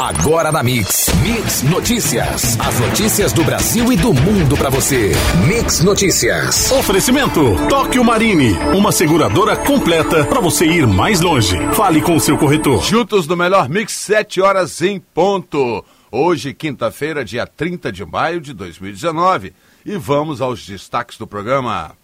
Agora na Mix. Mix Notícias. As notícias do Brasil e do mundo para você. Mix Notícias. Oferecimento Tóquio Marine, uma seguradora completa para você ir mais longe. Fale com o seu corretor. Juntos no melhor Mix, 7 horas em ponto. Hoje, quinta-feira, dia 30 de maio de 2019. E vamos aos destaques do programa.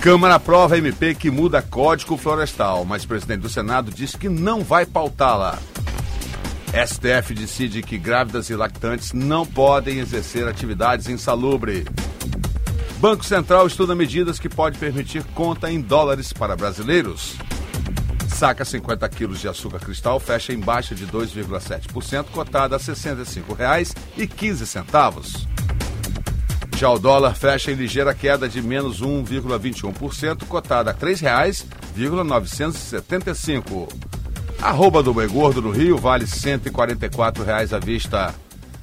Câmara aprova MP que muda Código Florestal, mas o presidente do Senado diz que não vai pautá-la. STF decide que grávidas e lactantes não podem exercer atividades insalubres. Banco Central estuda medidas que podem permitir conta em dólares para brasileiros. Saca 50 quilos de açúcar cristal fecha em baixa de 2,7%, cotada a R$ 65,15. Já o dólar fecha em ligeira queda de menos 1,21%, cotada a R$ 3,975. Arroba do Boi Gordo no Rio vale 144 reais à vista.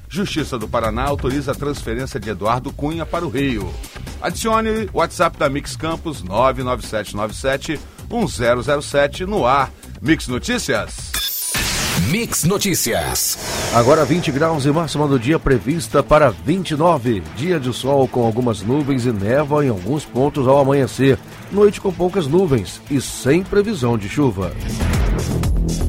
Justiça do Paraná autoriza a transferência de Eduardo Cunha para o Rio. Adicione o WhatsApp da Mix Campos 99797 1007 no ar. Mix Notícias. Mix Notícias. Agora 20 graus e máxima do dia prevista para 29. Dia de sol com algumas nuvens e névoa em alguns pontos ao amanhecer. Noite com poucas nuvens e sem previsão de chuva.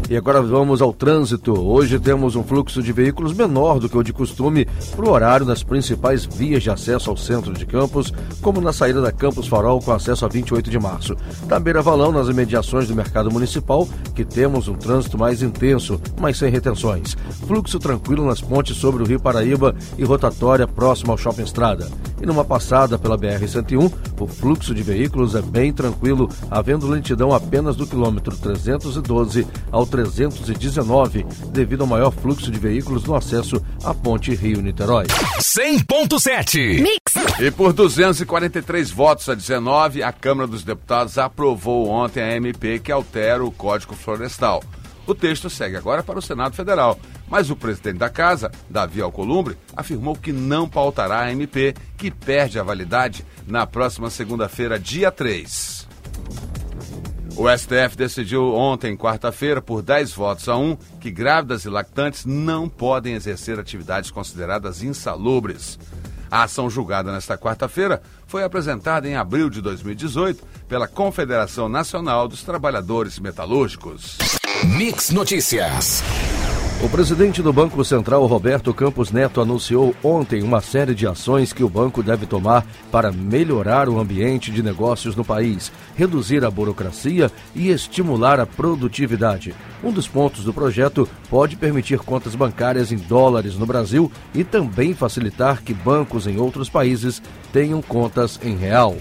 E agora vamos ao trânsito. Hoje temos um fluxo de veículos menor do que o de costume para o horário nas principais vias de acesso ao centro de Campos, como na saída da Campos Farol com acesso a 28 de março. Da Beira Valão, nas imediações do mercado municipal, que temos um trânsito mais intenso, mas sem retenções. Fluxo tranquilo nas pontes sobre o Rio Paraíba e rotatória próxima ao Shopping Estrada. E numa passada pela BR-101, o fluxo de veículos é bem tranquilo, havendo lentidão apenas do quilômetro 312 ao 319, devido ao maior fluxo de veículos no acesso à ponte Rio-Niterói. 100.7 Mix. E por 243 votos a 19, a Câmara dos Deputados aprovou ontem a MP que altera o Código Florestal. O texto segue agora para o Senado Federal, mas o presidente da casa, Davi Alcolumbre, afirmou que não pautará a MP, que perde a validade na próxima segunda-feira, dia 3. O STF decidiu ontem, quarta-feira, por 10 votos a 1, que grávidas e lactantes não podem exercer atividades consideradas insalubres. A ação julgada nesta quarta-feira foi apresentada em abril de 2018 pela Confederação Nacional dos Trabalhadores Metalúrgicos. Mix Notícias. O presidente do Banco Central, Roberto Campos Neto, anunciou ontem uma série de ações que o banco deve tomar para melhorar o ambiente de negócios no país, reduzir a burocracia e estimular a produtividade. Um dos pontos do projeto pode permitir contas bancárias em dólares no Brasil e também facilitar que bancos em outros países tenham contas em real.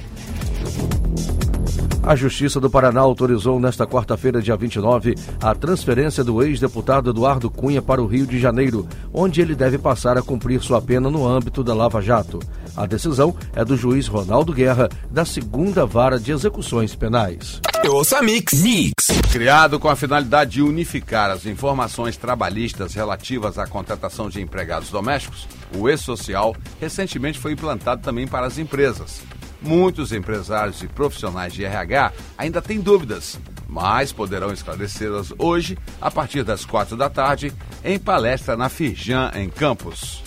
A Justiça do Paraná autorizou nesta quarta-feira, dia 29, a transferência do ex-deputado Eduardo Cunha para o Rio de Janeiro, onde ele deve passar a cumprir sua pena no âmbito da Lava Jato. A decisão é do juiz Ronaldo Guerra, da segunda vara de execuções penais. Ouça Mix. Mix. Criado com a finalidade de unificar as informações trabalhistas relativas à contratação de empregados domésticos, o E-Social recentemente foi implantado também para as empresas. Muitos empresários e profissionais de RH ainda têm dúvidas, mas poderão esclarecê-las hoje, a partir das quatro da tarde, em palestra na Firjan, em Campos.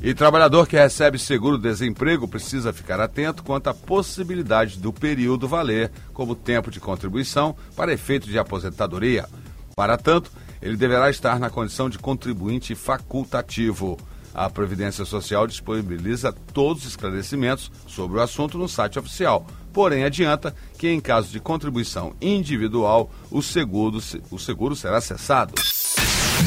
E trabalhador que recebe seguro-desemprego precisa ficar atento quanto à possibilidade do período valer como tempo de contribuição para efeito de aposentadoria. Para tanto, ele deverá estar na condição de contribuinte facultativo. A Previdência Social disponibiliza todos os esclarecimentos sobre o assunto no site oficial. Porém, adianta que, em caso de contribuição individual, o seguro, o seguro será cessado.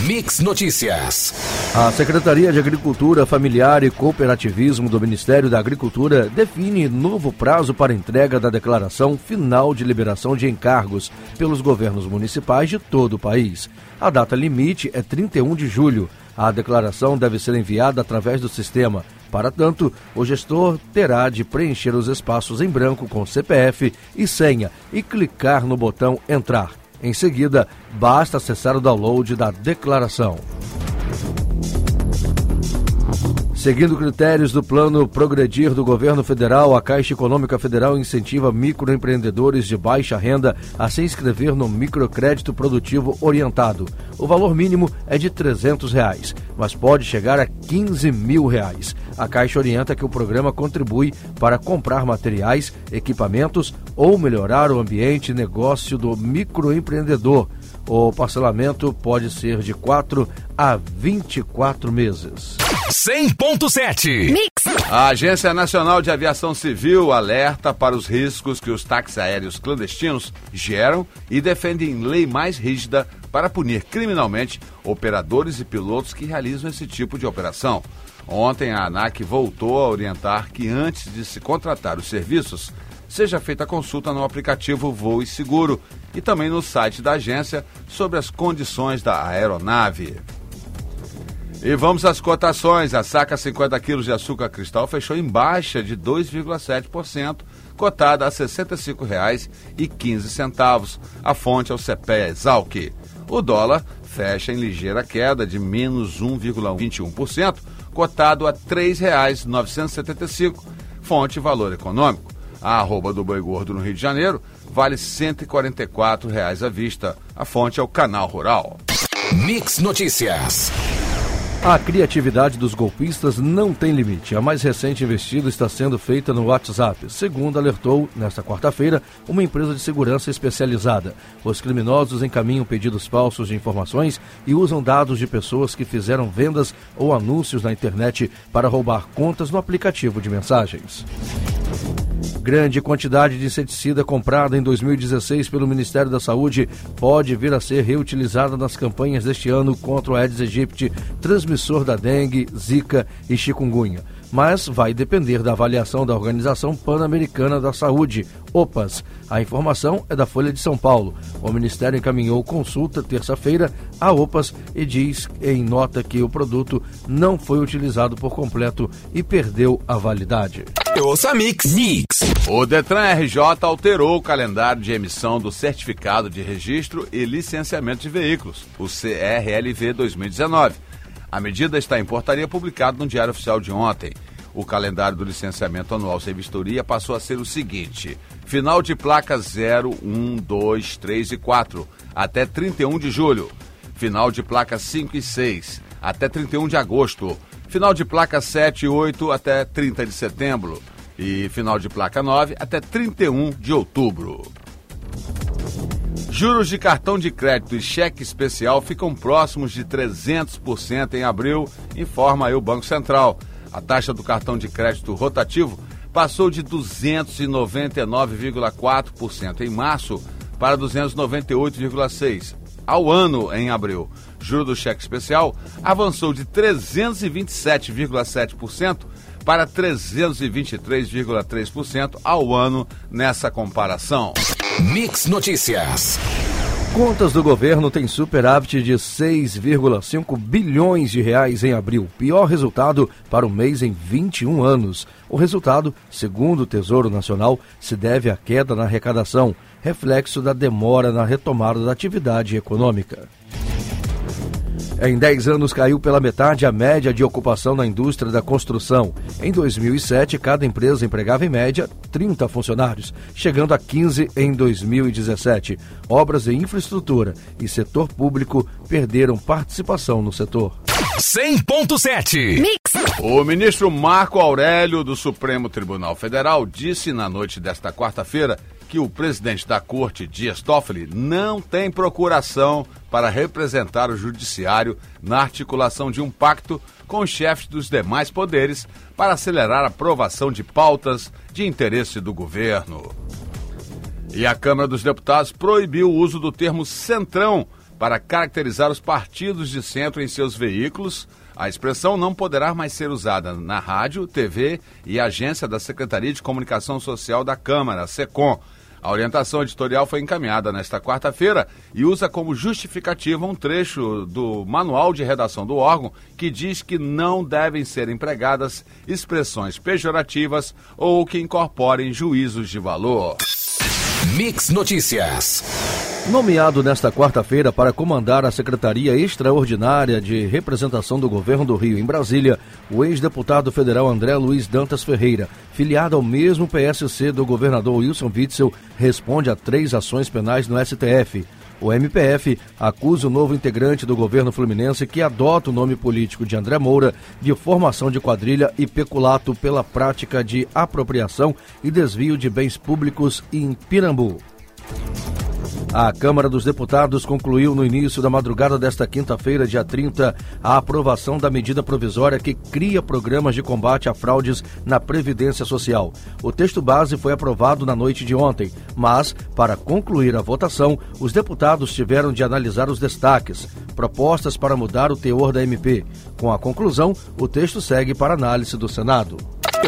Mix Notícias. A Secretaria de Agricultura Familiar e Cooperativismo do Ministério da Agricultura define novo prazo para entrega da declaração final de liberação de encargos pelos governos municipais de todo o país. A data limite é 31 de julho. A declaração deve ser enviada através do sistema. Para tanto, o gestor terá de preencher os espaços em branco com CPF e senha e clicar no botão Entrar. Em seguida, basta acessar o download da declaração. Seguindo critérios do plano Progredir do governo federal, a Caixa Econômica Federal incentiva microempreendedores de baixa renda a se inscrever no microcrédito produtivo orientado. O valor mínimo é de 300 reais, mas pode chegar a 15 mil reais. A Caixa orienta que o programa contribui para comprar materiais, equipamentos ou melhorar o ambiente e negócio do microempreendedor. O parcelamento pode ser de 4 a 24 meses. 100.7 Mix. A Agência Nacional de Aviação Civil alerta para os riscos que os táxis aéreos clandestinos geram e defendem lei mais rígida para punir criminalmente operadores e pilotos que realizam esse tipo de operação. Ontem a ANAC voltou a orientar que antes de se contratar os serviços, seja feita a consulta no aplicativo Voo e Seguro e também no site da agência sobre as condições da aeronave. E vamos às cotações. A saca 50 quilos de açúcar cristal fechou em baixa de 2,7%, cotada a R$ 65,15. A fonte é o CPE Exalc. O dólar fecha em ligeira queda de menos 1,21%, cotado a R$ 3,975. Fonte Valor Econômico. A arroba do boi gordo no Rio de Janeiro vale 144 reais à vista. A fonte é o Canal Rural. Mix Notícias. A criatividade dos golpistas não tem limite. A mais recente investida está sendo feita no WhatsApp, segundo alertou, nesta quarta-feira, uma empresa de segurança especializada. Os criminosos encaminham pedidos falsos de informações e usam dados de pessoas que fizeram vendas ou anúncios na internet para roubar contas no aplicativo de mensagens. Grande quantidade de inseticida comprada em 2016 pelo Ministério da Saúde pode vir a ser reutilizada nas campanhas deste ano contra o Aedes aegypti, transmissor da dengue, zika e chikungunya mas vai depender da avaliação da Organização Pan-Americana da Saúde, OPAS. A informação é da Folha de São Paulo. O Ministério encaminhou consulta terça-feira à OPAS e diz em nota que o produto não foi utilizado por completo e perdeu a validade. Ouça Mix. Mix. O Detran RJ alterou o calendário de emissão do Certificado de Registro e Licenciamento de Veículos, o CRLV 2019 a medida está em portaria publicada no Diário Oficial de ontem. O calendário do licenciamento anual sem vistoria passou a ser o seguinte: final de placa 0, 1, 2, 3 e 4, até 31 de julho. Final de placa 5 e 6, até 31 de agosto. Final de placa 7 e 8, até 30 de setembro. E final de placa 9, até 31 de outubro. Juros de cartão de crédito e cheque especial ficam próximos de 300% em abril, informa aí o Banco Central. A taxa do cartão de crédito rotativo passou de 299,4% em março para 298,6% ao ano em abril. Juro do cheque especial avançou de 327,7% para 323,3% ao ano nessa comparação. Mix Notícias. Contas do governo têm superávit de 6,5 bilhões de reais em abril, pior resultado para o mês em 21 anos. O resultado, segundo o Tesouro Nacional, se deve à queda na arrecadação, reflexo da demora na retomada da atividade econômica. Em 10 anos caiu pela metade a média de ocupação na indústria da construção. Em 2007, cada empresa empregava em média 30 funcionários, chegando a 15 em 2017. Obras de infraestrutura e setor público perderam participação no setor. 100.7 Mix. O ministro Marco Aurélio do Supremo Tribunal Federal disse na noite desta quarta-feira que o presidente da corte, Dias Toffoli, não tem procuração para representar o judiciário na articulação de um pacto com os chefes dos demais poderes para acelerar a aprovação de pautas de interesse do governo. E a Câmara dos Deputados proibiu o uso do termo centrão para caracterizar os partidos de centro em seus veículos. A expressão não poderá mais ser usada na rádio, TV e agência da Secretaria de Comunicação Social da Câmara, SECOM a orientação editorial foi encaminhada nesta quarta-feira e usa como justificativa um trecho do manual de redação do órgão que diz que não devem ser empregadas expressões pejorativas ou que incorporem juízos de valor. Mix Notícias. Nomeado nesta quarta-feira para comandar a Secretaria Extraordinária de Representação do Governo do Rio em Brasília, o ex-deputado federal André Luiz Dantas Ferreira, filiado ao mesmo PSC do governador Wilson Witzel, responde a três ações penais no STF. O MPF acusa o novo integrante do governo fluminense que adota o nome político de André Moura de formação de quadrilha e peculato pela prática de apropriação e desvio de bens públicos em Pirambu. A Câmara dos Deputados concluiu no início da madrugada desta quinta-feira, dia 30, a aprovação da medida provisória que cria programas de combate a fraudes na Previdência Social. O texto base foi aprovado na noite de ontem, mas, para concluir a votação, os deputados tiveram de analisar os destaques, propostas para mudar o teor da MP. Com a conclusão, o texto segue para análise do Senado.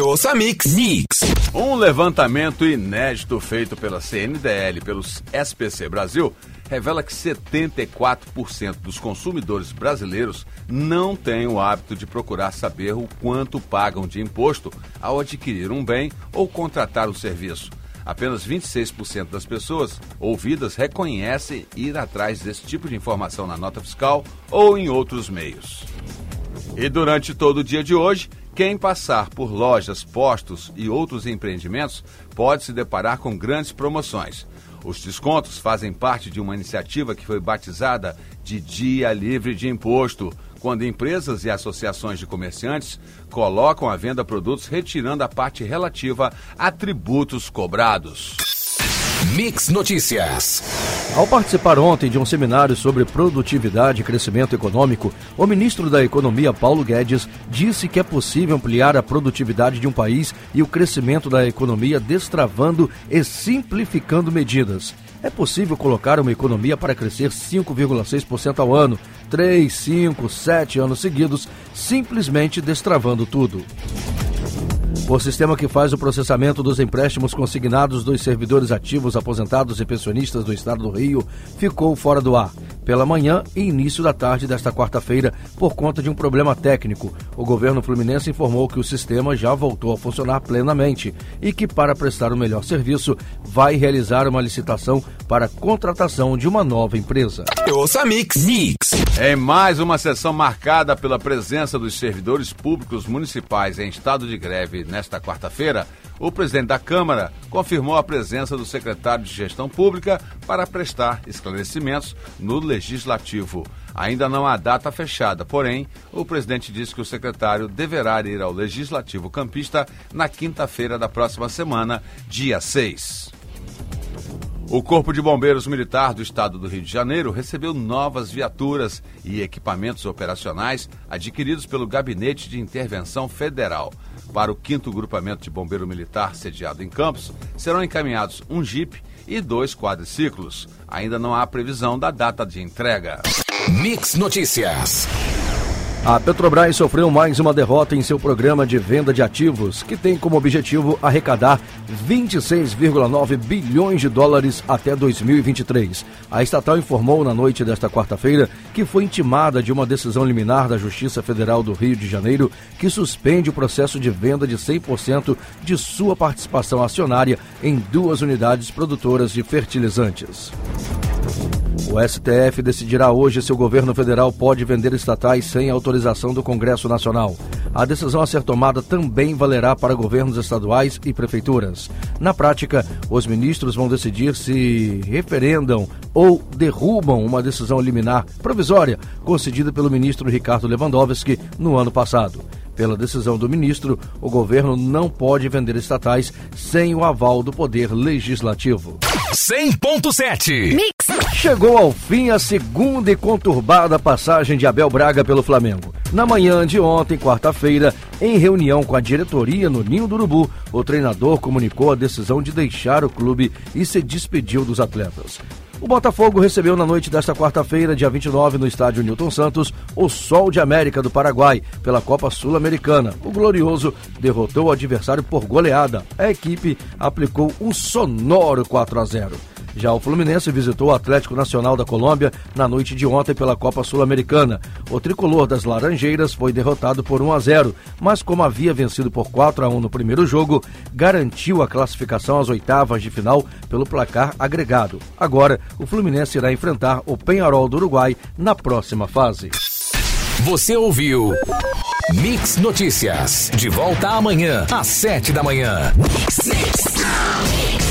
Ouça Mix. Mix. Um levantamento inédito feito pela CNDL e pelos SPC Brasil revela que 74% dos consumidores brasileiros não têm o hábito de procurar saber o quanto pagam de imposto ao adquirir um bem ou contratar o serviço. Apenas 26% das pessoas ouvidas reconhecem ir atrás desse tipo de informação na nota fiscal ou em outros meios. E durante todo o dia de hoje, quem passar por lojas, postos e outros empreendimentos pode se deparar com grandes promoções. Os descontos fazem parte de uma iniciativa que foi batizada de Dia Livre de Imposto, quando empresas e associações de comerciantes colocam à venda produtos retirando a parte relativa a tributos cobrados. Mix Notícias. Ao participar ontem de um seminário sobre produtividade e crescimento econômico, o ministro da Economia, Paulo Guedes, disse que é possível ampliar a produtividade de um país e o crescimento da economia destravando e simplificando medidas. É possível colocar uma economia para crescer 5,6% ao ano, 3, 5, 7 anos seguidos, simplesmente destravando tudo. O sistema que faz o processamento dos empréstimos consignados dos servidores ativos, aposentados e pensionistas do Estado do Rio ficou fora do ar pela manhã e início da tarde desta quarta-feira por conta de um problema técnico. O governo fluminense informou que o sistema já voltou a funcionar plenamente e que, para prestar o um melhor serviço, vai realizar uma licitação para a contratação de uma nova empresa. Ouça Mix. Mix. Em mais uma sessão marcada pela presença dos servidores públicos municipais em estado de greve nesta quarta-feira, o presidente da Câmara confirmou a presença do secretário de Gestão Pública para prestar esclarecimentos no Legislativo. Ainda não há data fechada, porém, o presidente disse que o secretário deverá ir ao Legislativo Campista na quinta-feira da próxima semana, dia 6. O Corpo de Bombeiros Militar do Estado do Rio de Janeiro recebeu novas viaturas e equipamentos operacionais adquiridos pelo Gabinete de Intervenção Federal. Para o quinto grupamento de bombeiro militar sediado em Campos, serão encaminhados um Jeep e dois quadriciclos. Ainda não há previsão da data de entrega. Mix Notícias. A Petrobras sofreu mais uma derrota em seu programa de venda de ativos, que tem como objetivo arrecadar 26,9 bilhões de dólares até 2023. A estatal informou na noite desta quarta-feira que foi intimada de uma decisão liminar da Justiça Federal do Rio de Janeiro que suspende o processo de venda de 100% de sua participação acionária em duas unidades produtoras de fertilizantes. O STF decidirá hoje se o governo federal pode vender estatais sem autorização do Congresso Nacional. A decisão a ser tomada também valerá para governos estaduais e prefeituras. Na prática, os ministros vão decidir se referendam ou derrubam uma decisão liminar provisória concedida pelo ministro Ricardo Lewandowski no ano passado. Pela decisão do ministro, o governo não pode vender estatais sem o aval do Poder Legislativo. 100.7 Mix. Chegou ao fim a segunda e conturbada passagem de Abel Braga pelo Flamengo. Na manhã de ontem, quarta-feira, em reunião com a diretoria no Ninho do Urubu, o treinador comunicou a decisão de deixar o clube e se despediu dos atletas. O Botafogo recebeu na noite desta quarta-feira, dia 29, no estádio Newton Santos, o Sol de América do Paraguai, pela Copa Sul-Americana. O Glorioso derrotou o adversário por goleada. A equipe aplicou um sonoro 4 a 0. Já o Fluminense visitou o Atlético Nacional da Colômbia na noite de ontem pela Copa Sul-Americana. O tricolor das Laranjeiras foi derrotado por 1 a 0, mas como havia vencido por 4 a 1 no primeiro jogo, garantiu a classificação às oitavas de final pelo placar agregado. Agora, o Fluminense irá enfrentar o Penharol do Uruguai na próxima fase. Você ouviu Mix Notícias. De volta amanhã, às sete da manhã. Mix.